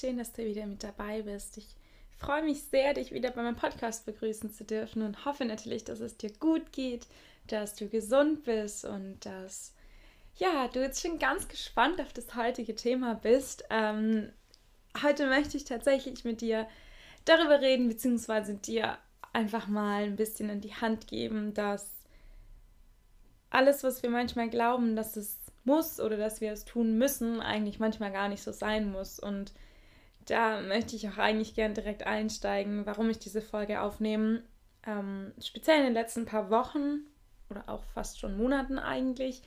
Schön, dass du wieder mit dabei bist. Ich freue mich sehr, dich wieder bei meinem Podcast begrüßen zu dürfen und hoffe natürlich, dass es dir gut geht, dass du gesund bist und dass ja, du jetzt schon ganz gespannt auf das heutige Thema bist. Ähm, heute möchte ich tatsächlich mit dir darüber reden, beziehungsweise dir einfach mal ein bisschen in die Hand geben, dass alles, was wir manchmal glauben, dass es muss oder dass wir es tun müssen, eigentlich manchmal gar nicht so sein muss. Und da möchte ich auch eigentlich gern direkt einsteigen, warum ich diese Folge aufnehme. Ähm, speziell in den letzten paar Wochen oder auch fast schon Monaten eigentlich,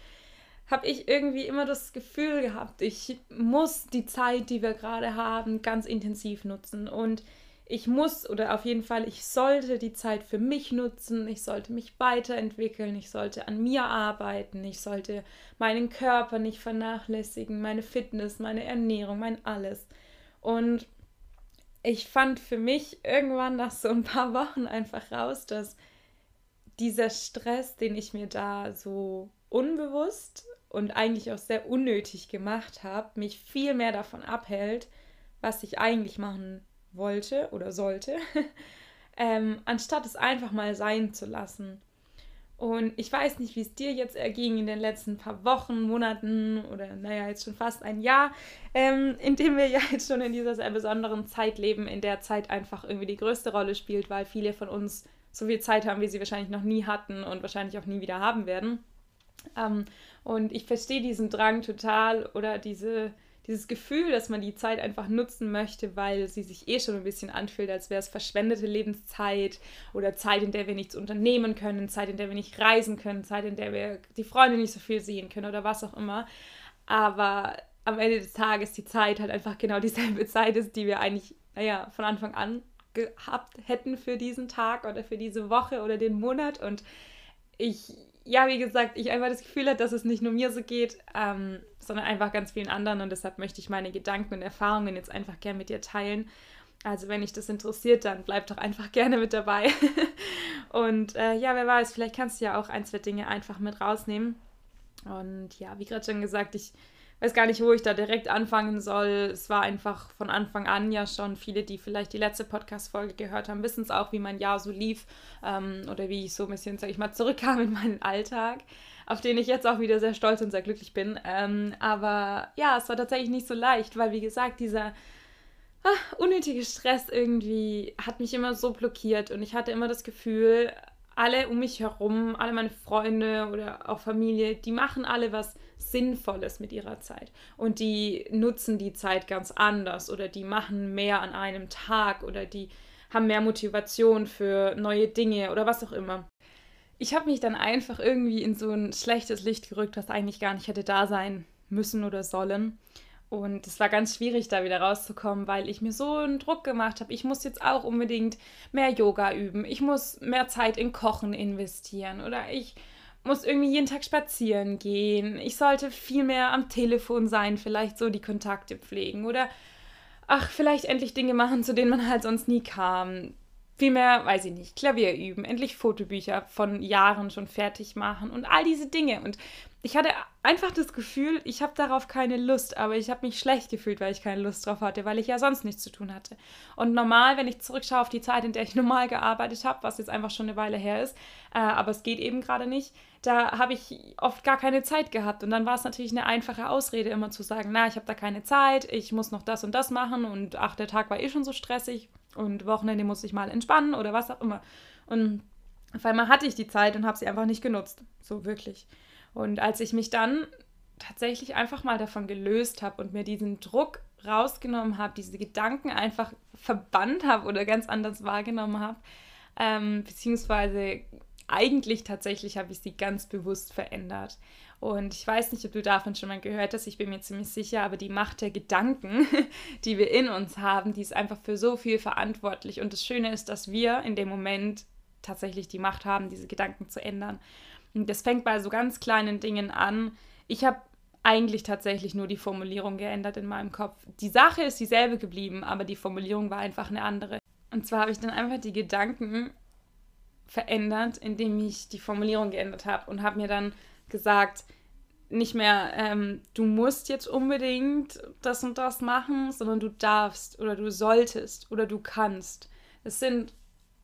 habe ich irgendwie immer das Gefühl gehabt, ich muss die Zeit, die wir gerade haben, ganz intensiv nutzen. Und ich muss oder auf jeden Fall, ich sollte die Zeit für mich nutzen, ich sollte mich weiterentwickeln, ich sollte an mir arbeiten, ich sollte meinen Körper nicht vernachlässigen, meine Fitness, meine Ernährung, mein alles. Und ich fand für mich irgendwann nach so ein paar Wochen einfach raus, dass dieser Stress, den ich mir da so unbewusst und eigentlich auch sehr unnötig gemacht habe, mich viel mehr davon abhält, was ich eigentlich machen wollte oder sollte, ähm, anstatt es einfach mal sein zu lassen. Und ich weiß nicht, wie es dir jetzt erging in den letzten paar Wochen, Monaten oder naja, jetzt schon fast ein Jahr, ähm, in dem wir ja jetzt schon in dieser sehr besonderen Zeit leben, in der Zeit einfach irgendwie die größte Rolle spielt, weil viele von uns so viel Zeit haben, wie sie wahrscheinlich noch nie hatten und wahrscheinlich auch nie wieder haben werden. Ähm, und ich verstehe diesen Drang total oder diese, dieses Gefühl, dass man die Zeit einfach nutzen möchte, weil sie sich eh schon ein bisschen anfühlt, als wäre es verschwendete Lebenszeit oder Zeit, in der wir nichts unternehmen können, Zeit, in der wir nicht reisen können, Zeit, in der wir die Freunde nicht so viel sehen können oder was auch immer. Aber am Ende des Tages die Zeit halt einfach genau dieselbe Zeit ist, die wir eigentlich, naja, von Anfang an gehabt hätten für diesen Tag oder für diese Woche oder den Monat. Und ich ja, wie gesagt, ich einfach das Gefühl habe, dass es nicht nur mir so geht, ähm, sondern einfach ganz vielen anderen. Und deshalb möchte ich meine Gedanken und Erfahrungen jetzt einfach gerne mit dir teilen. Also wenn dich das interessiert, dann bleib doch einfach gerne mit dabei. und äh, ja, wer weiß, vielleicht kannst du ja auch ein, zwei Dinge einfach mit rausnehmen. Und ja, wie gerade schon gesagt, ich weiß gar nicht, wo ich da direkt anfangen soll. Es war einfach von Anfang an ja schon viele, die vielleicht die letzte Podcast-Folge gehört haben, wissen es auch, wie mein Jahr so lief ähm, oder wie ich so ein bisschen, sag ich mal, zurückkam in meinen Alltag, auf den ich jetzt auch wieder sehr stolz und sehr glücklich bin. Ähm, aber ja, es war tatsächlich nicht so leicht, weil wie gesagt, dieser ach, unnötige Stress irgendwie hat mich immer so blockiert und ich hatte immer das Gefühl, alle um mich herum, alle meine Freunde oder auch Familie, die machen alle was Sinnvolles mit ihrer Zeit. Und die nutzen die Zeit ganz anders oder die machen mehr an einem Tag oder die haben mehr Motivation für neue Dinge oder was auch immer. Ich habe mich dann einfach irgendwie in so ein schlechtes Licht gerückt, was eigentlich gar nicht hätte da sein müssen oder sollen. Und es war ganz schwierig, da wieder rauszukommen, weil ich mir so einen Druck gemacht habe. Ich muss jetzt auch unbedingt mehr Yoga üben. Ich muss mehr Zeit in Kochen investieren. Oder ich muss irgendwie jeden Tag spazieren gehen. Ich sollte viel mehr am Telefon sein, vielleicht so die Kontakte pflegen. Oder ach, vielleicht endlich Dinge machen, zu denen man halt sonst nie kam. Vielmehr, weiß ich nicht, Klavier üben, endlich Fotobücher von Jahren schon fertig machen und all diese Dinge. Und ich hatte einfach das Gefühl, ich habe darauf keine Lust, aber ich habe mich schlecht gefühlt, weil ich keine Lust drauf hatte, weil ich ja sonst nichts zu tun hatte. Und normal, wenn ich zurückschaue auf die Zeit, in der ich normal gearbeitet habe, was jetzt einfach schon eine Weile her ist, äh, aber es geht eben gerade nicht, da habe ich oft gar keine Zeit gehabt. Und dann war es natürlich eine einfache Ausrede, immer zu sagen, na, ich habe da keine Zeit, ich muss noch das und das machen und ach, der Tag war eh schon so stressig und Wochenende muss ich mal entspannen oder was auch immer. Und auf einmal hatte ich die Zeit und habe sie einfach nicht genutzt. So wirklich. Und als ich mich dann tatsächlich einfach mal davon gelöst habe und mir diesen Druck rausgenommen habe, diese Gedanken einfach verbannt habe oder ganz anders wahrgenommen habe, ähm, beziehungsweise eigentlich tatsächlich habe ich sie ganz bewusst verändert. Und ich weiß nicht, ob du davon schon mal gehört hast, ich bin mir ziemlich sicher, aber die Macht der Gedanken, die wir in uns haben, die ist einfach für so viel verantwortlich. Und das Schöne ist, dass wir in dem Moment tatsächlich die Macht haben, diese Gedanken zu ändern. Das fängt bei so ganz kleinen Dingen an. Ich habe eigentlich tatsächlich nur die Formulierung geändert in meinem Kopf. Die Sache ist dieselbe geblieben, aber die Formulierung war einfach eine andere. Und zwar habe ich dann einfach die Gedanken verändert, indem ich die Formulierung geändert habe und habe mir dann gesagt, nicht mehr, ähm, du musst jetzt unbedingt das und das machen, sondern du darfst oder du solltest oder du kannst. Es sind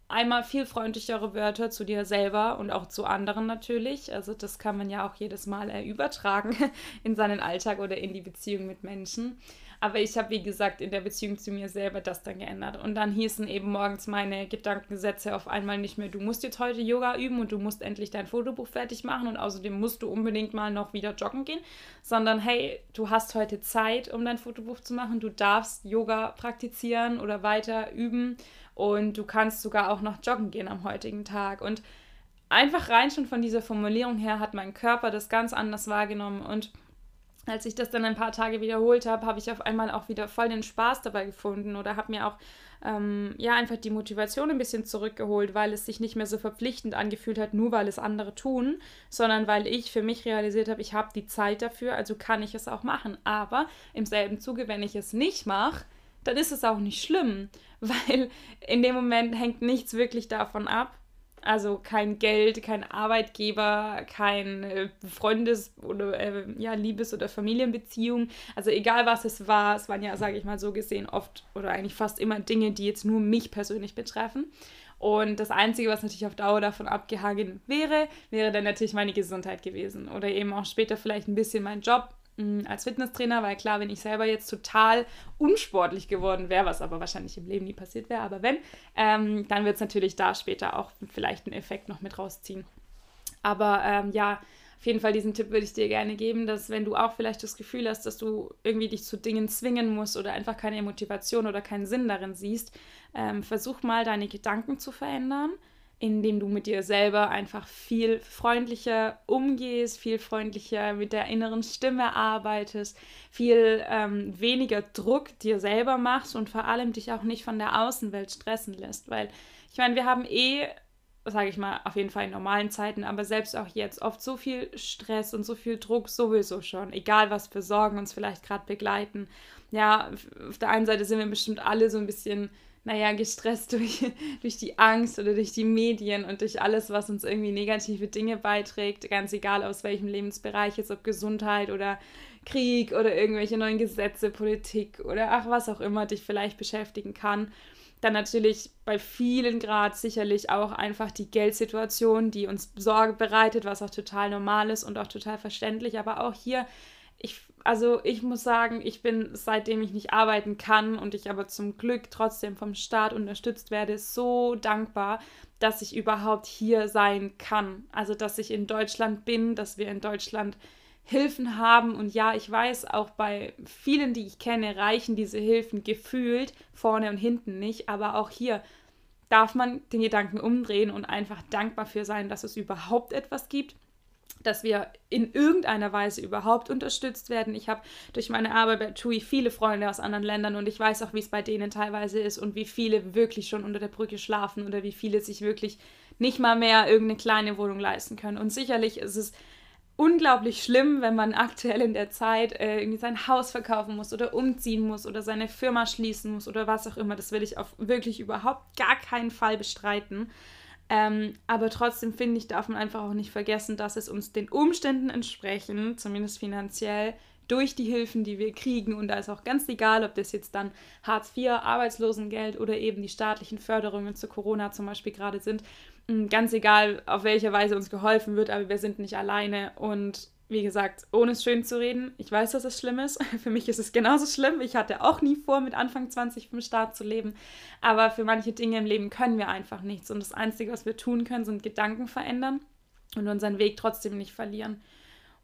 einmal viel freundlichere Wörter zu dir selber und auch zu anderen natürlich. Also das kann man ja auch jedes Mal äh, übertragen in seinen Alltag oder in die Beziehung mit Menschen. Aber ich habe, wie gesagt, in der Beziehung zu mir selber das dann geändert. Und dann hießen eben morgens meine Gedankensätze auf einmal nicht mehr, du musst jetzt heute Yoga üben und du musst endlich dein Fotobuch fertig machen und außerdem musst du unbedingt mal noch wieder joggen gehen, sondern hey, du hast heute Zeit, um dein Fotobuch zu machen, du darfst Yoga praktizieren oder weiter üben und du kannst sogar auch noch joggen gehen am heutigen Tag. Und einfach rein schon von dieser Formulierung her hat mein Körper das ganz anders wahrgenommen und als ich das dann ein paar Tage wiederholt habe, habe ich auf einmal auch wieder voll den Spaß dabei gefunden oder habe mir auch ähm, ja einfach die Motivation ein bisschen zurückgeholt, weil es sich nicht mehr so verpflichtend angefühlt hat, nur weil es andere tun, sondern weil ich für mich realisiert habe, ich habe die Zeit dafür, also kann ich es auch machen. Aber im selben Zuge, wenn ich es nicht mache, dann ist es auch nicht schlimm, weil in dem Moment hängt nichts wirklich davon ab, also kein Geld, kein Arbeitgeber, kein äh, Freundes- oder äh, ja, Liebes- oder Familienbeziehung. Also egal was es war, es waren ja, sage ich mal so gesehen, oft oder eigentlich fast immer Dinge, die jetzt nur mich persönlich betreffen. Und das Einzige, was natürlich auf Dauer davon abgehangen wäre, wäre dann natürlich meine Gesundheit gewesen. Oder eben auch später vielleicht ein bisschen mein Job als Fitnesstrainer, weil klar, wenn ich selber jetzt total unsportlich geworden wäre, was aber wahrscheinlich im Leben nie passiert wäre, aber wenn, ähm, dann wird es natürlich da später auch vielleicht einen Effekt noch mit rausziehen. Aber ähm, ja, auf jeden Fall diesen Tipp würde ich dir gerne geben, dass wenn du auch vielleicht das Gefühl hast, dass du irgendwie dich zu Dingen zwingen musst oder einfach keine Motivation oder keinen Sinn darin siehst, ähm, versuch mal deine Gedanken zu verändern indem du mit dir selber einfach viel freundlicher umgehst, viel freundlicher mit der inneren Stimme arbeitest, viel ähm, weniger Druck dir selber machst und vor allem dich auch nicht von der Außenwelt stressen lässt. Weil ich meine, wir haben eh, sage ich mal, auf jeden Fall in normalen Zeiten, aber selbst auch jetzt oft so viel Stress und so viel Druck sowieso schon, egal was für Sorgen uns vielleicht gerade begleiten. Ja, auf der einen Seite sind wir bestimmt alle so ein bisschen naja, gestresst durch, durch die Angst oder durch die Medien und durch alles, was uns irgendwie negative Dinge beiträgt, ganz egal aus welchem Lebensbereich, jetzt ob Gesundheit oder Krieg oder irgendwelche neuen Gesetze, Politik oder ach, was auch immer dich vielleicht beschäftigen kann. Dann natürlich bei vielen Grad sicherlich auch einfach die Geldsituation, die uns Sorge bereitet, was auch total normal ist und auch total verständlich. Aber auch hier ich, also ich muss sagen, ich bin, seitdem ich nicht arbeiten kann und ich aber zum Glück trotzdem vom Staat unterstützt werde, so dankbar, dass ich überhaupt hier sein kann. Also, dass ich in Deutschland bin, dass wir in Deutschland Hilfen haben. Und ja, ich weiß, auch bei vielen, die ich kenne, reichen diese Hilfen gefühlt vorne und hinten nicht. Aber auch hier darf man den Gedanken umdrehen und einfach dankbar für sein, dass es überhaupt etwas gibt dass wir in irgendeiner Weise überhaupt unterstützt werden. Ich habe durch meine Arbeit bei TUI viele Freunde aus anderen Ländern und ich weiß auch, wie es bei denen teilweise ist und wie viele wirklich schon unter der Brücke schlafen oder wie viele sich wirklich nicht mal mehr irgendeine kleine Wohnung leisten können. Und sicherlich ist es unglaublich schlimm, wenn man aktuell in der Zeit äh, irgendwie sein Haus verkaufen muss oder umziehen muss oder seine Firma schließen muss oder was auch immer. Das will ich auf wirklich überhaupt gar keinen Fall bestreiten. Ähm, aber trotzdem finde ich, darf man einfach auch nicht vergessen, dass es uns den Umständen entsprechend, zumindest finanziell, durch die Hilfen, die wir kriegen, und da ist auch ganz egal, ob das jetzt dann Hartz IV, Arbeitslosengeld oder eben die staatlichen Förderungen zu Corona zum Beispiel gerade sind, mm, ganz egal, auf welche Weise uns geholfen wird, aber wir sind nicht alleine. Und wie gesagt, ohne es schön zu reden, ich weiß, dass es schlimm ist. Für mich ist es genauso schlimm. Ich hatte auch nie vor, mit Anfang 20 vom Start zu leben. Aber für manche Dinge im Leben können wir einfach nichts. Und das Einzige, was wir tun können, sind Gedanken verändern und unseren Weg trotzdem nicht verlieren.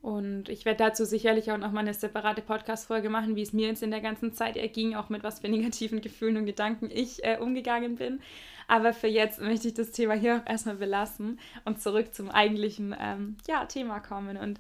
Und ich werde dazu sicherlich auch noch mal eine separate Podcast-Folge machen, wie es mir jetzt in der ganzen Zeit erging, auch mit was für negativen Gefühlen und Gedanken ich äh, umgegangen bin. Aber für jetzt möchte ich das Thema hier auch erstmal belassen und zurück zum eigentlichen ähm, ja, Thema kommen. Und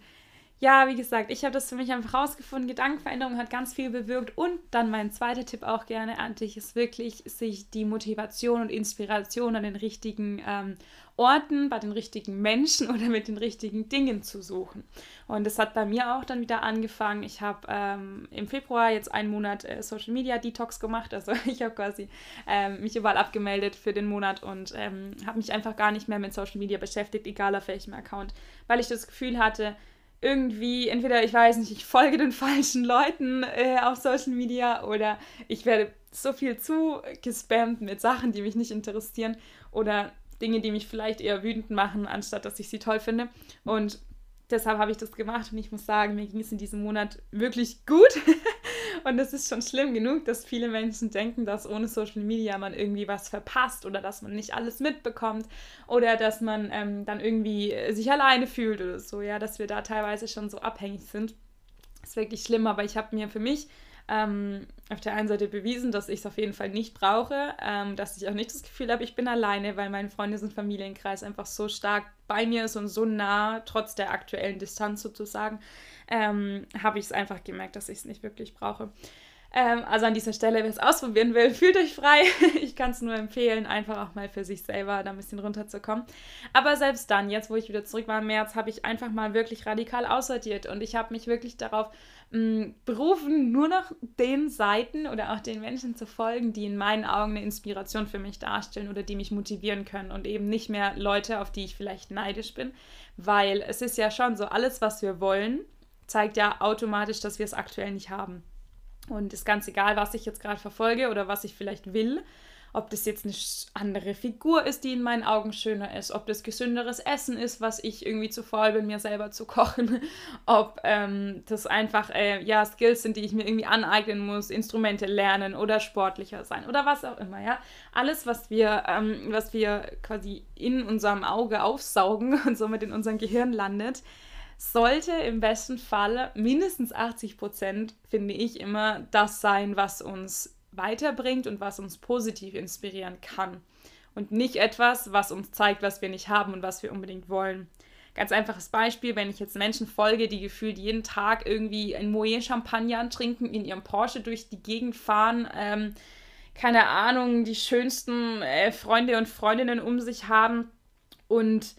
ja, wie gesagt, ich habe das für mich einfach rausgefunden. Gedankenveränderung hat ganz viel bewirkt. Und dann mein zweiter Tipp auch gerne an dich ist wirklich, sich die Motivation und Inspiration an den richtigen ähm, Orten, bei den richtigen Menschen oder mit den richtigen Dingen zu suchen. Und das hat bei mir auch dann wieder angefangen. Ich habe ähm, im Februar jetzt einen Monat äh, Social Media Detox gemacht. Also ich habe quasi ähm, mich überall abgemeldet für den Monat und ähm, habe mich einfach gar nicht mehr mit Social Media beschäftigt, egal auf welchem Account, weil ich das Gefühl hatte, irgendwie, entweder ich weiß nicht, ich folge den falschen Leuten äh, auf Social Media oder ich werde so viel zu gespammt mit Sachen, die mich nicht interessieren oder Dinge, die mich vielleicht eher wütend machen, anstatt dass ich sie toll finde. Und deshalb habe ich das gemacht und ich muss sagen, mir ging es in diesem Monat wirklich gut. und es ist schon schlimm genug, dass viele Menschen denken, dass ohne Social Media man irgendwie was verpasst oder dass man nicht alles mitbekommt oder dass man ähm, dann irgendwie sich alleine fühlt oder so, ja, dass wir da teilweise schon so abhängig sind. Das ist wirklich schlimm, aber ich habe mir für mich ähm, auf der einen Seite bewiesen, dass ich es auf jeden Fall nicht brauche, ähm, dass ich auch nicht das Gefühl habe, ich bin alleine, weil mein Freundes- und Familienkreis einfach so stark bei mir ist und so nah, trotz der aktuellen Distanz sozusagen, ähm, habe ich es einfach gemerkt, dass ich es nicht wirklich brauche. Ähm, also an dieser Stelle, wer es ausprobieren will, fühlt euch frei. ich kann es nur empfehlen, einfach auch mal für sich selber da ein bisschen runterzukommen. Aber selbst dann, jetzt wo ich wieder zurück war im März, habe ich einfach mal wirklich radikal aussortiert und ich habe mich wirklich darauf mh, mm, berufen, nur noch den Seiten oder auch den Menschen zu folgen, die in meinen Augen eine Inspiration für mich darstellen oder die mich motivieren können und eben nicht mehr Leute, auf die ich vielleicht neidisch bin, weil es ist ja schon so, alles, was wir wollen, zeigt ja automatisch, dass wir es aktuell nicht haben. Und ist ganz egal, was ich jetzt gerade verfolge oder was ich vielleicht will. Ob das jetzt eine andere Figur ist, die in meinen Augen schöner ist, ob das gesünderes Essen ist, was ich irgendwie zu faul bin, mir selber zu kochen, ob ähm, das einfach äh, ja Skills sind, die ich mir irgendwie aneignen muss, Instrumente lernen oder sportlicher sein oder was auch immer, ja. Alles, was wir, ähm, was wir quasi in unserem Auge aufsaugen und somit in unserem Gehirn landet, sollte im besten Fall mindestens 80 Prozent, finde ich, immer das sein, was uns weiterbringt und was uns positiv inspirieren kann. Und nicht etwas, was uns zeigt, was wir nicht haben und was wir unbedingt wollen. Ganz einfaches Beispiel, wenn ich jetzt Menschen folge, die gefühlt jeden Tag irgendwie ein Moet Champagner trinken, in ihrem Porsche durch die Gegend fahren, ähm, keine Ahnung, die schönsten äh, Freunde und Freundinnen um sich haben und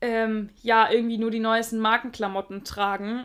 ähm, ja irgendwie nur die neuesten Markenklamotten tragen,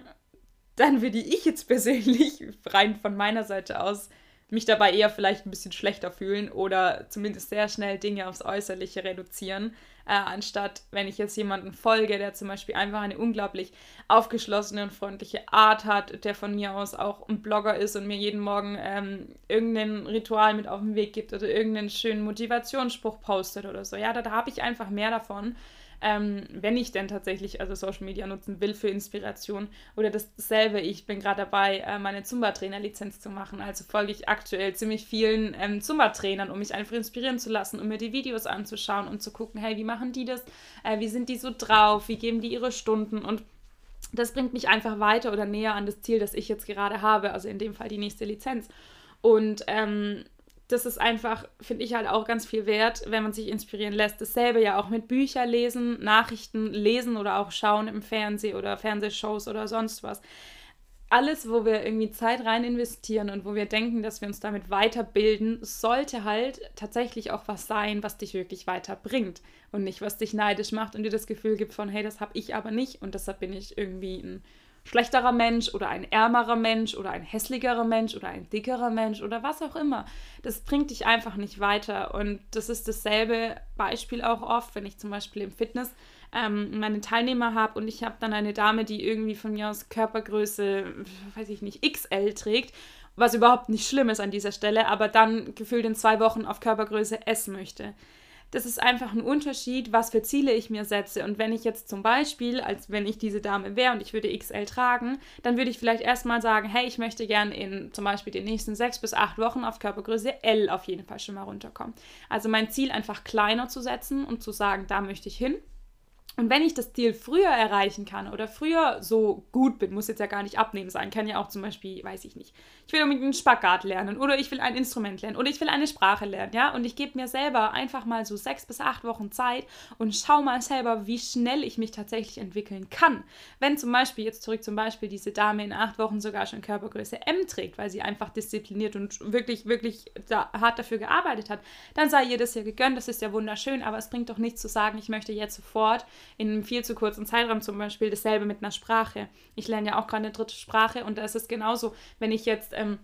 dann würde ich jetzt persönlich rein von meiner Seite aus mich dabei eher vielleicht ein bisschen schlechter fühlen oder zumindest sehr schnell Dinge aufs Äußerliche reduzieren, äh, anstatt wenn ich jetzt jemanden folge, der zum Beispiel einfach eine unglaublich aufgeschlossene und freundliche Art hat, der von mir aus auch ein Blogger ist und mir jeden Morgen ähm, irgendein Ritual mit auf den Weg gibt oder irgendeinen schönen Motivationsspruch postet oder so. Ja, da, da habe ich einfach mehr davon, ähm, wenn ich denn tatsächlich also Social Media nutzen will für Inspiration. Oder dasselbe, ich bin gerade dabei, äh, meine Zumba-Trainer-Lizenz zu machen. Also folge ich aktuell ziemlich vielen ähm, Zumba-Trainern, um mich einfach inspirieren zu lassen, um mir die Videos anzuschauen und zu gucken, hey, wie machen die das? Äh, wie sind die so drauf? Wie geben die ihre Stunden? Und das bringt mich einfach weiter oder näher an das Ziel, das ich jetzt gerade habe, also in dem Fall die nächste Lizenz. Und ähm, das ist einfach, finde ich halt auch ganz viel wert, wenn man sich inspirieren lässt. Dasselbe ja auch mit Bücher lesen, Nachrichten lesen oder auch schauen im Fernsehen oder Fernsehshows oder sonst was. Alles, wo wir irgendwie Zeit rein investieren und wo wir denken, dass wir uns damit weiterbilden, sollte halt tatsächlich auch was sein, was dich wirklich weiterbringt und nicht, was dich neidisch macht und dir das Gefühl gibt von, hey, das habe ich aber nicht und deshalb bin ich irgendwie ein schlechterer Mensch oder ein ärmerer Mensch oder ein hässlicherer Mensch oder ein dickerer Mensch oder was auch immer. Das bringt dich einfach nicht weiter. Und das ist dasselbe Beispiel auch oft, wenn ich zum Beispiel im Fitness ähm, meine Teilnehmer habe und ich habe dann eine Dame, die irgendwie von mir aus Körpergröße, weiß ich nicht, XL trägt, was überhaupt nicht schlimm ist an dieser Stelle, aber dann gefühlt in zwei Wochen auf Körpergröße S möchte das ist einfach ein Unterschied, was für Ziele ich mir setze. Und wenn ich jetzt zum Beispiel, als wenn ich diese Dame wäre und ich würde XL tragen, dann würde ich vielleicht erstmal sagen, hey, ich möchte gern in zum Beispiel den nächsten sechs bis acht Wochen auf Körpergröße L auf jeden Fall schon mal runterkommen. Also mein Ziel einfach kleiner zu setzen und zu sagen, da möchte ich hin. Und wenn ich das Ziel früher erreichen kann oder früher so gut bin, muss jetzt ja gar nicht abnehmen sein, kann ja auch zum Beispiel, weiß ich nicht, ich will unbedingt einen Spagat lernen oder ich will ein Instrument lernen oder ich will eine Sprache lernen, ja, und ich gebe mir selber einfach mal so sechs bis acht Wochen Zeit und schau mal selber, wie schnell ich mich tatsächlich entwickeln kann. Wenn zum Beispiel, jetzt zurück zum Beispiel, diese Dame in acht Wochen sogar schon Körpergröße M trägt, weil sie einfach diszipliniert und wirklich, wirklich da, hart dafür gearbeitet hat, dann sei ihr das ja gegönnt, das ist ja wunderschön, aber es bringt doch nichts zu sagen, ich möchte jetzt sofort in einem viel zu kurzen Zeitraum zum Beispiel dasselbe mit einer Sprache. Ich lerne ja auch gerade eine dritte Sprache und da ist es genauso, wenn ich jetzt ähm,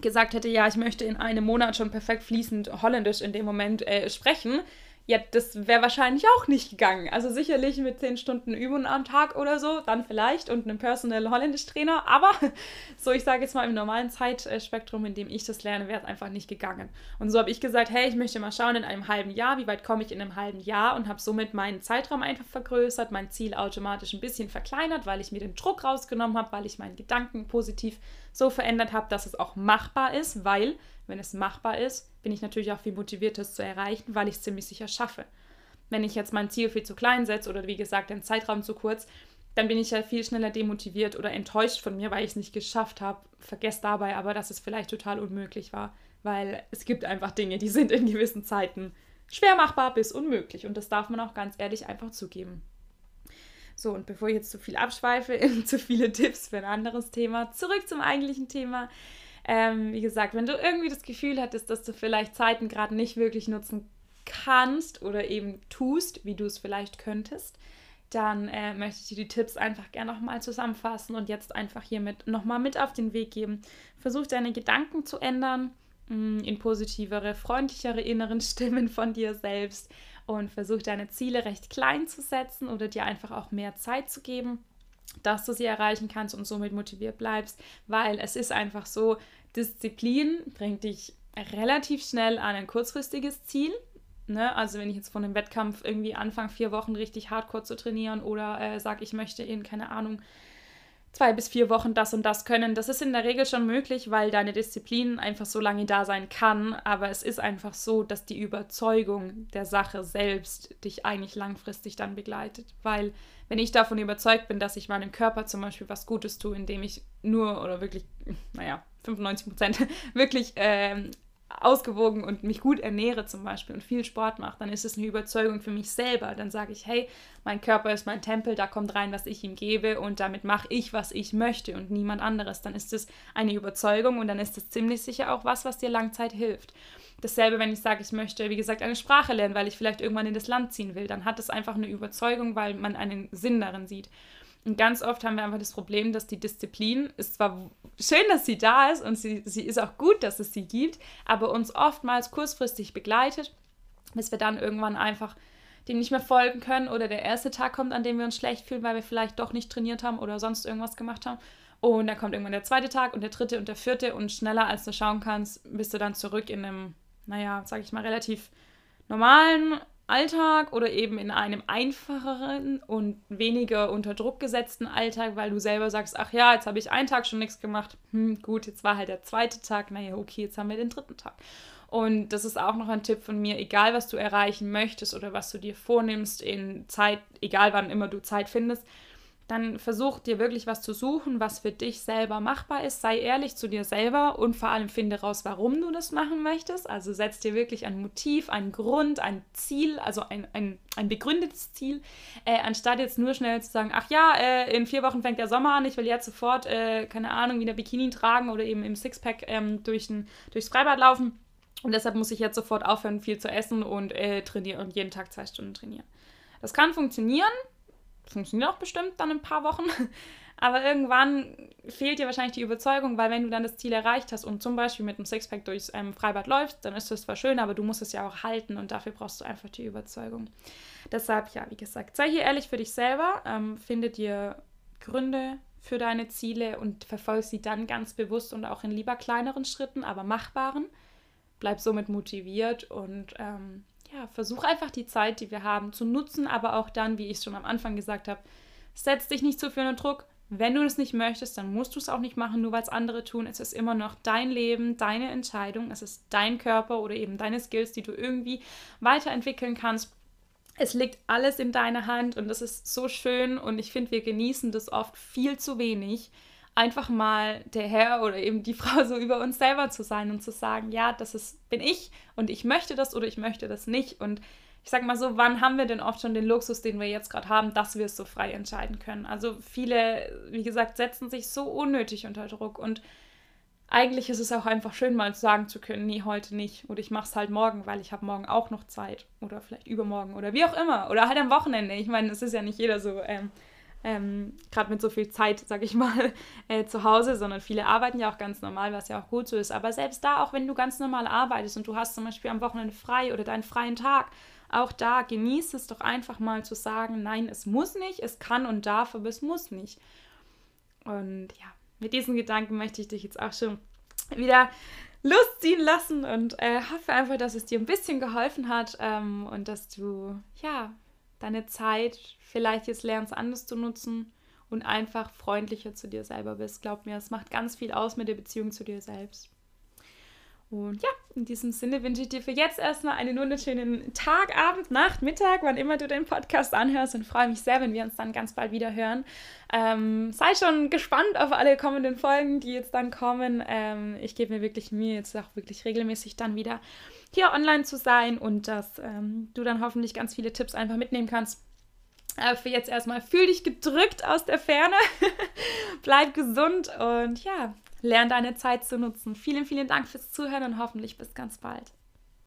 gesagt hätte, ja, ich möchte in einem Monat schon perfekt fließend Holländisch in dem Moment äh, sprechen, ja, das wäre wahrscheinlich auch nicht gegangen. Also sicherlich mit zehn Stunden Übungen am Tag oder so, dann vielleicht und einem Personal Holländisch Trainer. Aber so, ich sage jetzt mal im normalen Zeitspektrum, in dem ich das lerne, wäre es einfach nicht gegangen. Und so habe ich gesagt, hey, ich möchte mal schauen in einem halben Jahr, wie weit komme ich in einem halben Jahr und habe somit meinen Zeitraum einfach vergrößert, mein Ziel automatisch ein bisschen verkleinert, weil ich mir den Druck rausgenommen habe, weil ich meinen Gedanken positiv so verändert habe, dass es auch machbar ist, weil wenn es machbar ist, bin ich natürlich auch viel motivierter, es zu erreichen, weil ich es ziemlich sicher schaffe. Wenn ich jetzt mein Ziel viel zu klein setze oder wie gesagt den Zeitraum zu kurz, dann bin ich ja viel schneller demotiviert oder enttäuscht von mir, weil ich es nicht geschafft habe. Vergesst dabei aber, dass es vielleicht total unmöglich war, weil es gibt einfach Dinge, die sind in gewissen Zeiten schwer machbar bis unmöglich und das darf man auch ganz ehrlich einfach zugeben. So, und bevor ich jetzt zu viel abschweife, zu viele Tipps für ein anderes Thema, zurück zum eigentlichen Thema. Ähm, wie gesagt, wenn du irgendwie das Gefühl hattest, dass du vielleicht Zeiten gerade nicht wirklich nutzen kannst oder eben tust, wie du es vielleicht könntest, dann äh, möchte ich dir die Tipps einfach gerne nochmal zusammenfassen und jetzt einfach hiermit nochmal mit auf den Weg geben. Versuch deine Gedanken zu ändern mh, mm, in positivere, freundlichere inneren Stimmen von dir selbst und versuch deine Ziele recht klein zu setzen oder dir einfach auch mehr Zeit zu geben dass du sie erreichen kannst und somit motiviert bleibst, weil es ist einfach so, Disziplin bringt dich relativ schnell an ein kurzfristiges Ziel. Ne? Also wenn ich jetzt von einem Wettkampf irgendwie anfange, vier Wochen richtig hardcore zu trainieren oder äh, sage, ich möchte in, keine Ahnung, zwei bis vier Wochen das und das können. Das ist in der Regel schon möglich, weil deine Disziplin einfach so lange da sein kann. Aber es ist einfach so, dass die Überzeugung der Sache selbst dich eigentlich langfristig dann begleitet. Weil wenn ich davon überzeugt bin, dass ich meinem Körper zum Beispiel was Gutes tue, indem ich nur oder wirklich, naja, 95 Prozent wirklich ähm, ausgewogen und mich gut ernähre zum Beispiel und viel Sport mache, dann ist es eine Überzeugung für mich selber. Dann sage ich, hey, mein Körper ist mein Tempel, da kommt rein, was ich ihm gebe und damit mache ich, was ich möchte und niemand anderes. Dann ist es eine Überzeugung und dann ist es ziemlich sicher auch was, was dir Langzeit hilft. Dasselbe, wenn ich sage, ich möchte, wie gesagt, eine Sprache lernen, weil ich vielleicht irgendwann in das Land ziehen will, dann hat es einfach eine Überzeugung, weil man einen Sinn darin sieht. Und ganz oft haben wir einfach das Problem, dass die Disziplin ist zwar schön, dass sie da ist und sie, sie ist auch gut, dass es sie gibt, aber uns oftmals kurzfristig begleitet, bis wir dann irgendwann einfach dem nicht mehr folgen können oder der erste Tag kommt, an dem wir uns schlecht fühlen, weil wir vielleicht doch nicht trainiert haben oder sonst irgendwas gemacht haben. Und dann kommt irgendwann der zweite Tag und der dritte und der vierte und schneller als du schauen kannst, bist du dann zurück in einem, naja, sag ich mal, relativ normalen Alltag oder eben in einem einfacheren und weniger unter Druck gesetzten Alltag, weil du selber sagst, ach ja, jetzt habe ich einen Tag schon nichts gemacht. Hm, gut, jetzt war halt der zweite Tag. Naja, okay, jetzt haben wir den dritten Tag. Und das ist auch noch ein Tipp von mir, egal was du erreichen möchtest oder was du dir vornimmst in Zeit, egal wann immer du Zeit findest, dann versuch dir wirklich was zu suchen, was für dich selber machbar ist. Sei ehrlich zu dir selber und vor allem finde raus, warum du das machen möchtest. Also setz dir wirklich ein Motiv, einen Grund, ein Ziel, also ein, ein, ein begründetes Ziel, äh, anstatt jetzt nur schnell zu sagen, ach ja, äh, in vier Wochen fängt der Sommer an, ich will jetzt sofort, äh, keine Ahnung, wieder Bikini tragen oder eben im Sixpack ähm, durch ein, durchs Freibad laufen. Und deshalb muss ich jetzt sofort aufhören, viel zu essen und äh, trainieren und jeden Tag zwei Stunden trainieren. Das kann funktionieren, funktioniert auch bestimmt dann in ein paar Wochen. Aber irgendwann fehlt dir wahrscheinlich die Überzeugung, weil wenn du dann das Ziel erreicht hast und zum Beispiel mit einem Sixpack durchs ähm, Freibad läufst, dann ist das zwar schön, aber du musst es ja auch halten und dafür brauchst du einfach die Überzeugung. Deshalb, ja, wie gesagt, sei hier ehrlich für dich selber, ähm, finde dir Gründe für deine Ziele und verfolge sie dann ganz bewusst und auch in lieber kleineren Schritten, aber machbaren. Bleib somit motiviert und ähm, ja, versuch einfach die Zeit, die wir haben, zu nutzen, aber auch dann, wie ich es schon am Anfang gesagt habe, setz dich nicht zu viel unter Druck. Wenn du es nicht möchtest, dann musst du es auch nicht machen, nur weil es andere tun. Es ist immer noch dein Leben, deine Entscheidung. Es ist dein Körper oder eben deine Skills, die du irgendwie weiterentwickeln kannst. Es liegt alles in deiner Hand und das ist so schön und ich finde, wir genießen das oft viel zu wenig einfach mal der Herr oder eben die Frau so über uns selber zu sein und zu sagen, ja, das ist, bin ich und ich möchte das oder ich möchte das nicht. Und ich sag mal so, wann haben wir denn oft schon den Luxus, den wir jetzt gerade haben, dass wir es so frei entscheiden können? Also viele, wie gesagt, setzen sich so unnötig unter Druck und eigentlich ist es auch einfach schön, mal sagen zu können, nee, heute nicht. Oder ich mache es halt morgen, weil ich habe morgen auch noch Zeit. Oder vielleicht übermorgen oder wie auch immer. Oder halt am Wochenende. Ich meine, es ist ja nicht jeder so ähm, ähm, gerade mit so viel Zeit, sag ich mal, äh, zu Hause, sondern viele arbeiten ja auch ganz normal, was ja auch gut so ist. Aber selbst da, auch wenn du ganz normal arbeitest und du hast zum Beispiel am Wochenende frei oder deinen freien Tag, auch da genieß es doch einfach mal zu sagen, nein, es muss nicht, es kann und darf, aber es muss nicht. Und ja, mit diesen Gedanken möchte ich dich jetzt auch schon wieder Lust ziehen lassen und äh, hoffe einfach, dass es dir ein bisschen geholfen hat ähm, und dass du ja deine Zeit vielleicht jetzt lernst, anders zu nutzen und einfach freundlicher zu dir selber bist. Glaub mir, es macht ganz viel aus mit der Beziehung zu dir selbst. Und ja, in diesem Sinne wünsche ich dir für jetzt erstmal einen wunderschönen Tag, Abend, Nacht, Mittag, wann immer du den Podcast anhörst und freue mich sehr, wenn wir uns dann ganz bald wieder hören. Ähm, sei schon gespannt auf alle kommenden Folgen, die jetzt dann kommen. Ähm, ich gebe mir wirklich Mühe, jetzt auch wirklich regelmäßig dann wieder hier online zu sein und dass ähm, du dann hoffentlich ganz viele Tipps einfach mitnehmen kannst. Äh, für jetzt erstmal fühl dich gedrückt aus der Ferne, bleib gesund und ja, lern deine Zeit zu nutzen. Vielen, vielen Dank fürs Zuhören und hoffentlich bis ganz bald.